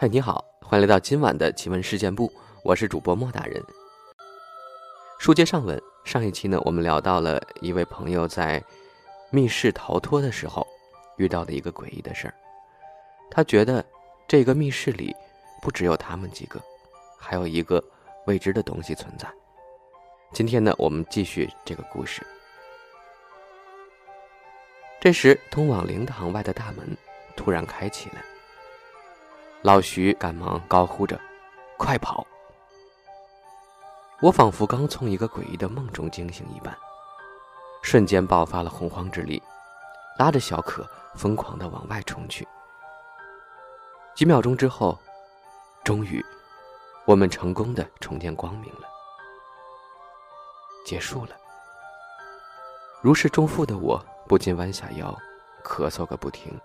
嗨，你好，欢迎来到今晚的奇闻事件部，我是主播莫大人。书接上文，上一期呢，我们聊到了一位朋友在密室逃脱的时候遇到的一个诡异的事儿。他觉得这个密室里不只有他们几个，还有一个未知的东西存在。今天呢，我们继续这个故事。这时，通往灵堂外的大门突然开启了。老徐赶忙高呼着：“快跑！”我仿佛刚从一个诡异的梦中惊醒一般，瞬间爆发了洪荒之力，拉着小可疯狂地往外冲去。几秒钟之后，终于，我们成功的重见光明了，结束了。如释重负的我不禁弯下腰，咳嗽个不停，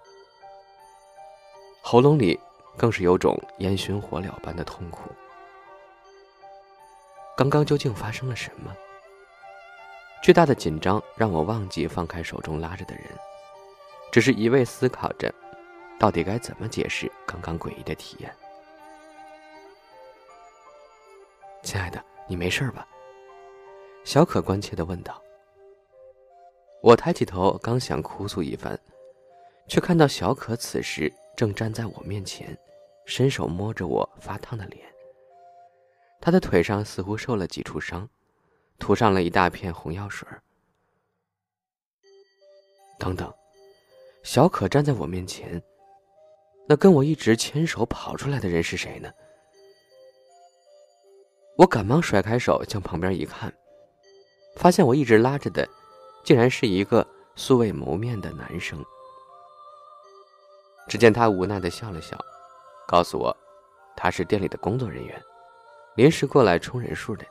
喉咙里。更是有种烟熏火燎般的痛苦。刚刚究竟发生了什么？巨大的紧张让我忘记放开手中拉着的人，只是一味思考着，到底该怎么解释刚刚诡异的体验。亲爱的，你没事吧？小可关切的问道。我抬起头，刚想哭诉一番，却看到小可此时正站在我面前。伸手摸着我发烫的脸，他的腿上似乎受了几处伤，涂上了一大片红药水。等等，小可站在我面前，那跟我一直牵手跑出来的人是谁呢？我赶忙甩开手，向旁边一看，发现我一直拉着的，竟然是一个素未谋面的男生。只见他无奈的笑了笑。告诉我，他是店里的工作人员，临时过来充人数的。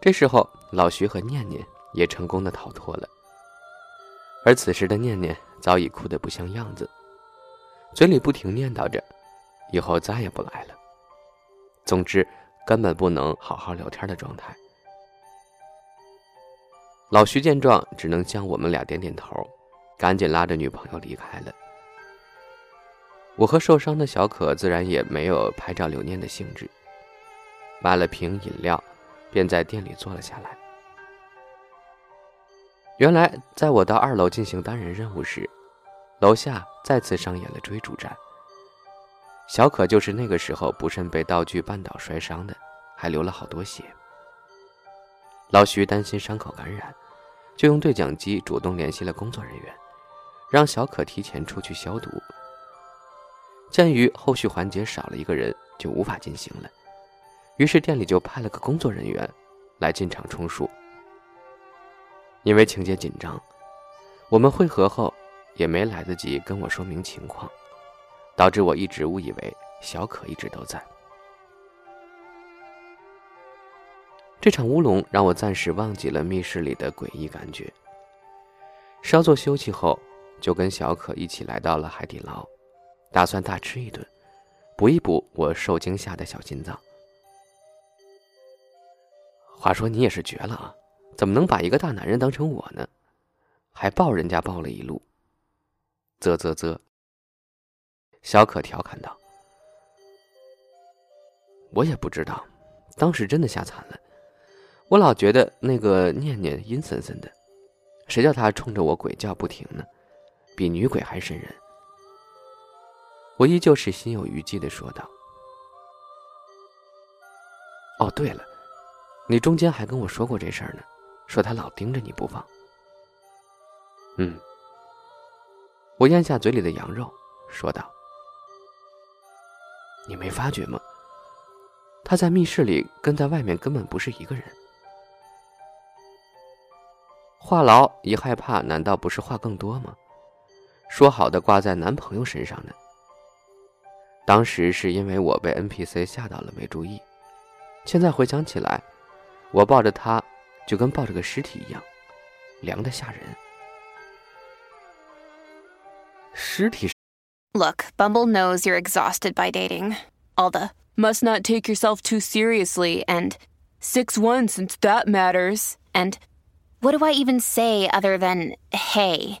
这时候，老徐和念念也成功的逃脱了，而此时的念念早已哭得不像样子，嘴里不停念叨着，以后再也不来了。总之，根本不能好好聊天的状态。老徐见状，只能向我们俩点点头，赶紧拉着女朋友离开了。我和受伤的小可自然也没有拍照留念的兴致，买了瓶饮料，便在店里坐了下来。原来，在我到二楼进行单人任务时，楼下再次上演了追逐战。小可就是那个时候不慎被道具绊倒摔伤的，还流了好多血。老徐担心伤口感染，就用对讲机主动联系了工作人员，让小可提前出去消毒。鉴于后续环节少了一个人就无法进行了，于是店里就派了个工作人员来进场充数。因为情节紧张，我们会合后也没来得及跟我说明情况，导致我一直误以为小可一直都在。这场乌龙让我暂时忘记了密室里的诡异感觉。稍作休息后，就跟小可一起来到了海底捞。打算大吃一顿，补一补我受惊吓的小心脏。话说你也是绝了啊，怎么能把一个大男人当成我呢？还抱人家抱了一路。啧啧啧。小可调侃道：“我也不知道，当时真的吓惨了。我老觉得那个念念阴森森的，谁叫他冲着我鬼叫不停呢？比女鬼还瘆人。”我依旧是心有余悸的说道：“哦，对了，你中间还跟我说过这事儿呢，说他老盯着你不放。”嗯，我咽下嘴里的羊肉，说道：“你没发觉吗？他在密室里跟在外面根本不是一个人。话痨一害怕，难道不是话更多吗？说好的挂在男朋友身上呢？”当时是因为我被 NPC 吓到了，没注意。现在回想起来，我抱着他，就跟抱着个尸体一样，凉的吓人。尸体。Look, Bumble knows you're exhausted by dating. All the must not take yourself too seriously and six one since that matters. And what do I even say other than hey?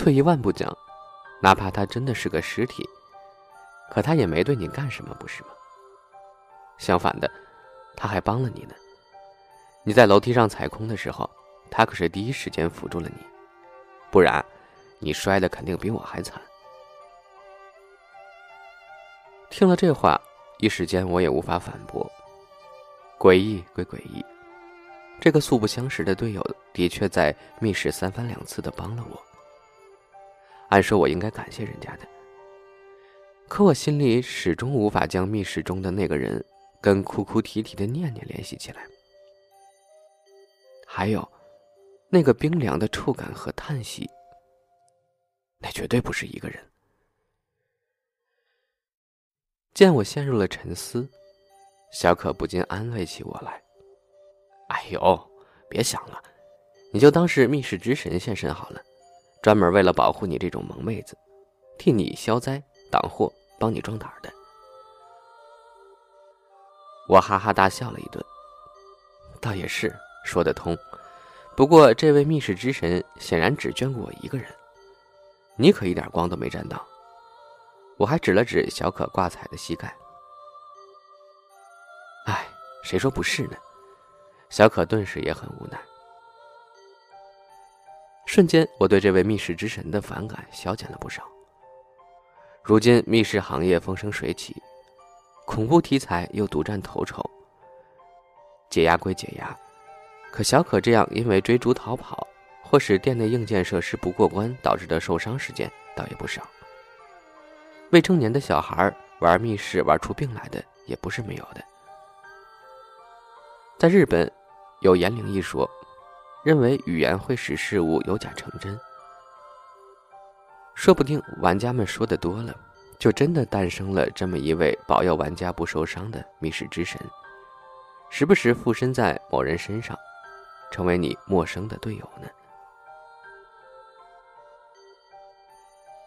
退一万步讲，哪怕他真的是个尸体，可他也没对你干什么，不是吗？相反的，他还帮了你呢。你在楼梯上踩空的时候，他可是第一时间扶住了你，不然，你摔的肯定比我还惨。”听了这话，一时间我也无法反驳。诡异归诡异。这个素不相识的队友的确在密室三番两次的帮了我。按说我应该感谢人家的，可我心里始终无法将密室中的那个人跟哭哭啼啼的念念联系起来。还有，那个冰凉的触感和叹息，那绝对不是一个人。见我陷入了沉思，小可不禁安慰起我来。哎呦，别想了，你就当是密室之神现身好了，专门为了保护你这种萌妹子，替你消灾挡祸，帮你壮胆的。我哈哈大笑了一顿，倒也是说得通。不过这位密室之神显然只眷顾我一个人，你可一点光都没沾到。我还指了指小可挂彩的膝盖。哎，谁说不是呢？小可顿时也很无奈，瞬间我对这位密室之神的反感消减了不少。如今密室行业风生水起，恐怖题材又独占头筹。解压归解压，可小可这样因为追逐逃跑，或是店内硬件设施不过关导致的受伤事件倒也不少。未成年的小孩玩密室玩出病来的也不是没有的。在日本。有言灵一说，认为语言会使事物有假成真。说不定玩家们说的多了，就真的诞生了这么一位保佑玩家不受伤的密室之神，时不时附身在某人身上，成为你陌生的队友呢。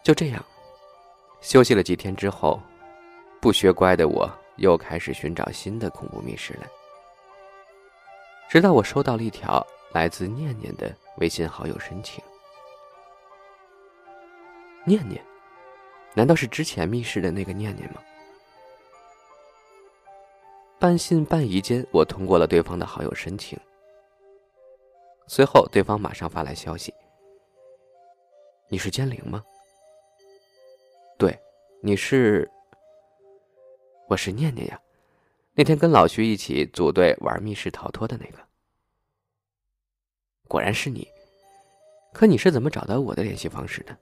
就这样，休息了几天之后，不学乖的我又开始寻找新的恐怖密室了。直到我收到了一条来自念念的微信好友申请。念念，难道是之前密室的那个念念吗？半信半疑间，我通过了对方的好友申请。随后，对方马上发来消息：“你是奸灵吗？”“对，你是。”“我是念念呀。”那天跟老徐一起组队玩密室逃脱的那个，果然是你。可你是怎么找到我的联系方式的？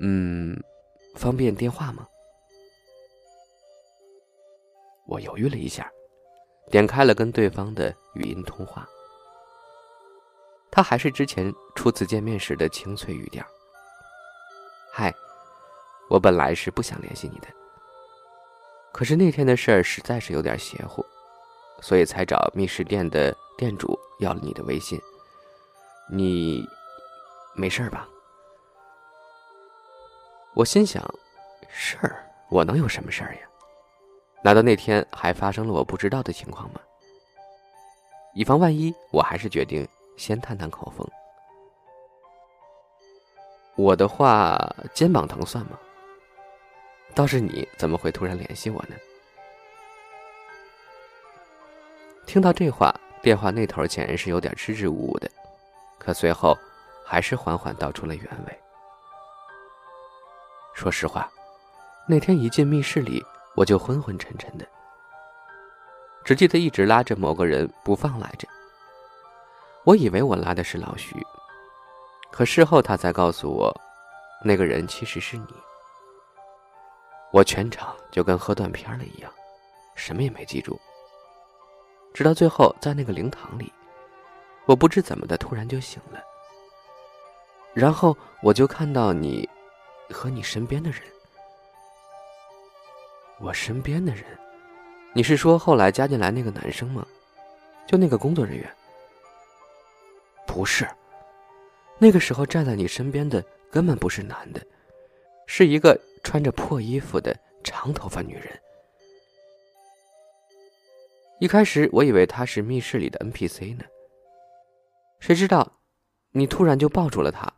嗯，方便电话吗？我犹豫了一下，点开了跟对方的语音通话。他还是之前初次见面时的清脆语调。嗨，我本来是不想联系你的。可是那天的事儿实在是有点邪乎，所以才找密室店的店主要了你的微信。你没事吧？我心想，事儿我能有什么事儿呀？难道那天还发生了我不知道的情况吗？以防万一，我还是决定先探探口风。我的话，肩膀疼算吗？倒是你怎么会突然联系我呢？听到这话，电话那头显然是有点支支吾吾的，可随后还是缓缓道出了原委。说实话，那天一进密室里，我就昏昏沉沉的，只记得一直拉着某个人不放来着。我以为我拉的是老徐，可事后他才告诉我，那个人其实是你。我全场就跟喝断片了一样，什么也没记住。直到最后，在那个灵堂里，我不知怎么的突然就醒了。然后我就看到你和你身边的人。我身边的人，你是说后来加进来那个男生吗？就那个工作人员？不是，那个时候站在你身边的根本不是男的，是一个穿着破衣服的长头发女人。一开始我以为他是密室里的 NPC 呢，谁知道，你突然就抱住了他。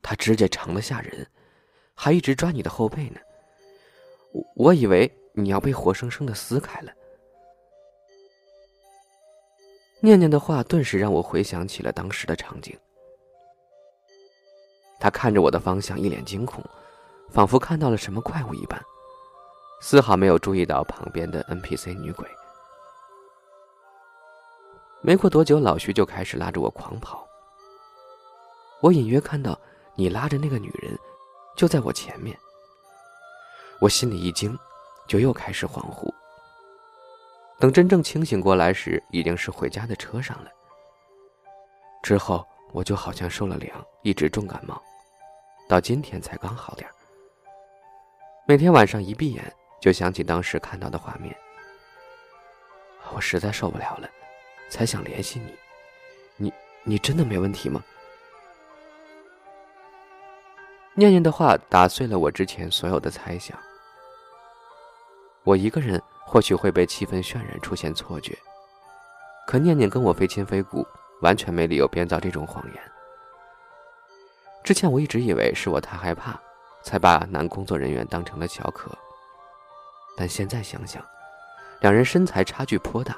他指甲长的吓人，还一直抓你的后背呢。我我以为你要被活生生的撕开了。念念的话顿时让我回想起了当时的场景。他看着我的方向，一脸惊恐，仿佛看到了什么怪物一般，丝毫没有注意到旁边的 NPC 女鬼。没过多久，老徐就开始拉着我狂跑。我隐约看到你拉着那个女人，就在我前面。我心里一惊，就又开始恍惚。等真正清醒过来时，已经是回家的车上了。之后我就好像受了凉，一直重感冒，到今天才刚好点每天晚上一闭眼，就想起当时看到的画面。我实在受不了了，才想联系你。你你真的没问题吗？念念的话打碎了我之前所有的猜想。我一个人。或许会被气氛渲染，出现错觉。可念念跟我非亲非故，完全没理由编造这种谎言。之前我一直以为是我太害怕，才把男工作人员当成了小可。但现在想想，两人身材差距颇大，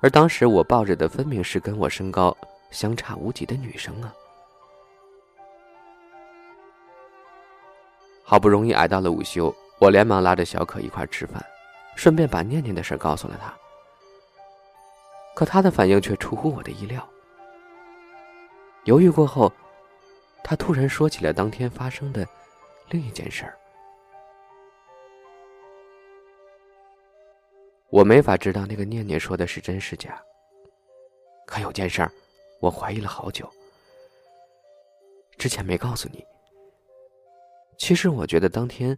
而当时我抱着的分明是跟我身高相差无几的女生啊！好不容易挨到了午休，我连忙拉着小可一块吃饭。顺便把念念的事告诉了她，可他的反应却出乎我的意料。犹豫过后，他突然说起了当天发生的另一件事儿。我没法知道那个念念说的是真是假。可有件事儿，我怀疑了好久，之前没告诉你。其实我觉得当天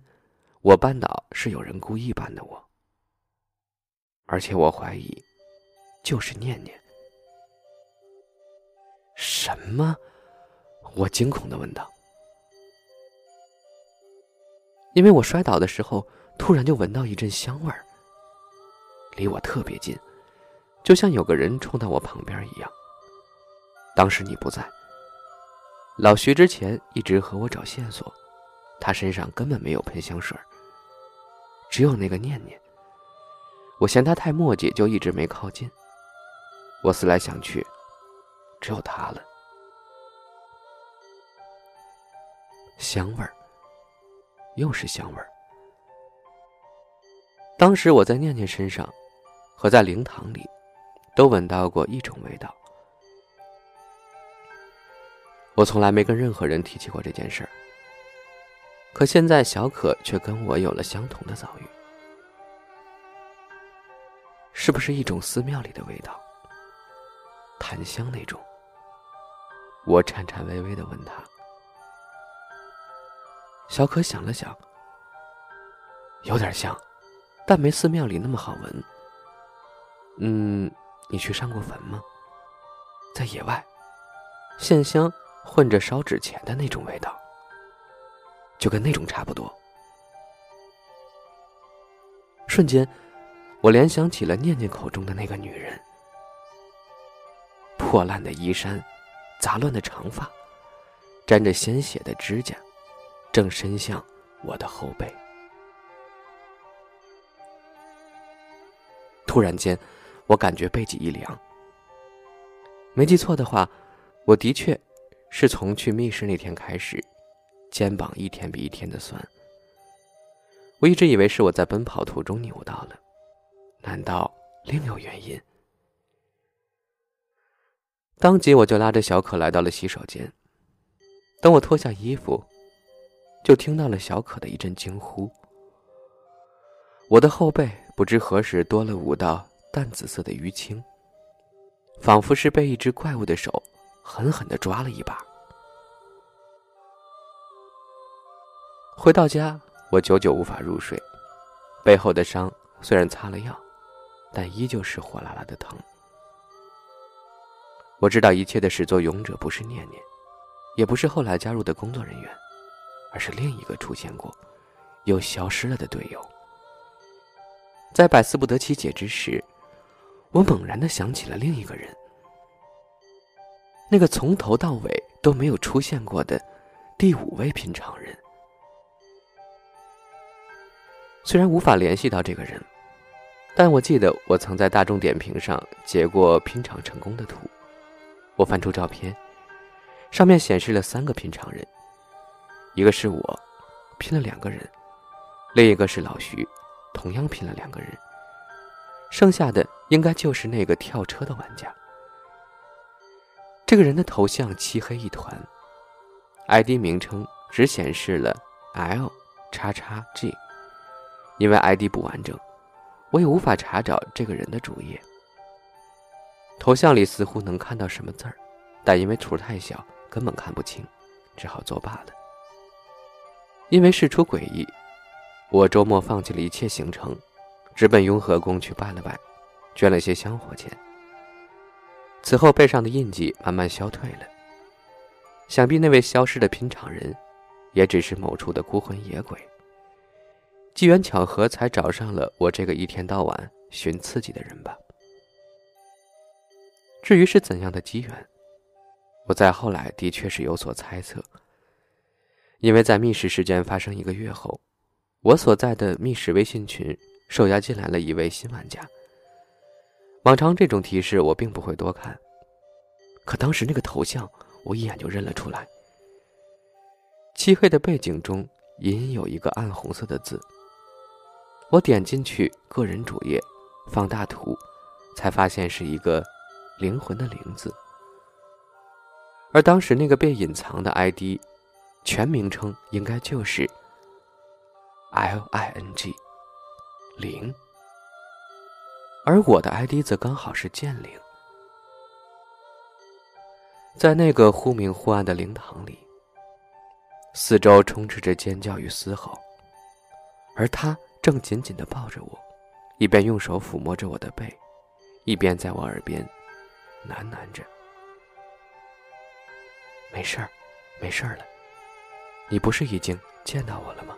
我绊倒是有人故意绊的我。而且我怀疑，就是念念。什么？我惊恐的问道。因为我摔倒的时候，突然就闻到一阵香味儿，离我特别近，就像有个人冲到我旁边一样。当时你不在。老徐之前一直和我找线索，他身上根本没有喷香水，只有那个念念。我嫌他太墨迹，就一直没靠近。我思来想去，只有他了。香味儿，又是香味儿。当时我在念念身上，和在灵堂里，都闻到过一种味道。我从来没跟任何人提起过这件事儿，可现在小可却跟我有了相同的遭遇。是不是一种寺庙里的味道？檀香那种？我颤颤巍巍的问他。小可想了想，有点像，但没寺庙里那么好闻。嗯，你去上过坟吗？在野外，线香混着烧纸钱的那种味道，就跟那种差不多。瞬间。我联想起了念念口中的那个女人，破烂的衣衫，杂乱的长发，沾着鲜血的指甲，正伸向我的后背。突然间，我感觉背脊一凉。没记错的话，我的确是从去密室那天开始，肩膀一天比一天的酸。我一直以为是我在奔跑途中扭到了。难道另有原因？当即我就拉着小可来到了洗手间。等我脱下衣服，就听到了小可的一阵惊呼。我的后背不知何时多了五道淡紫色的淤青仿佛是被一只怪物的手狠狠的抓了一把。回到家我久久无法入睡背后的伤虽然擦了药但依旧是火辣辣的疼。我知道一切的始作俑者不是念念也不是后来加入的工作人员而是另一个出现过又消失了的队友。在百思不得其解之时，我猛然的想起了另一个人，那个从头到尾都没有出现过的第五位平常人。虽然无法联系到这个人，但我记得我曾在大众点评上截过拼场成功的图。我翻出照片，上面显示了三个拼场人，一个是我，拼了两个人；另一个是老徐。同样拼了两个人，剩下的应该就是那个跳车的玩家。这个人的头像漆黑一团，ID 名称只显示了 L 叉叉 G，因为 ID 不完整，我也无法查找这个人的主页。头像里似乎能看到什么字儿，但因为图太小，根本看不清，只好作罢了。因为事出诡异。我周末放弃了一切行程，直奔雍和宫去拜了拜，捐了些香火钱。此后背上的印记慢慢消退了，想必那位消失的拼场人，也只是某处的孤魂野鬼。机缘巧合才找上了我这个一天到晚寻刺激的人吧。至于是怎样的机缘，我在后来的确是有所猜测，因为在密室事件发生一个月后。我所在的密室微信群受邀进来了一位新玩家。往常这种提示我并不会多看，可当时那个头像我一眼就认了出来。漆黑的背景中隐隐有一个暗红色的字。我点进去个人主页，放大图，才发现是一个灵魂的灵字。而当时那个被隐藏的 ID，全名称应该就是。L I N G，零，而我的 ID 则刚好是剑灵。在那个忽明忽暗的灵堂里，四周充斥着尖叫与嘶吼，而他正紧紧的抱着我，一边用手抚摸着我的背，一边在我耳边喃喃着：“没事儿，没事儿了，你不是已经见到我了吗？”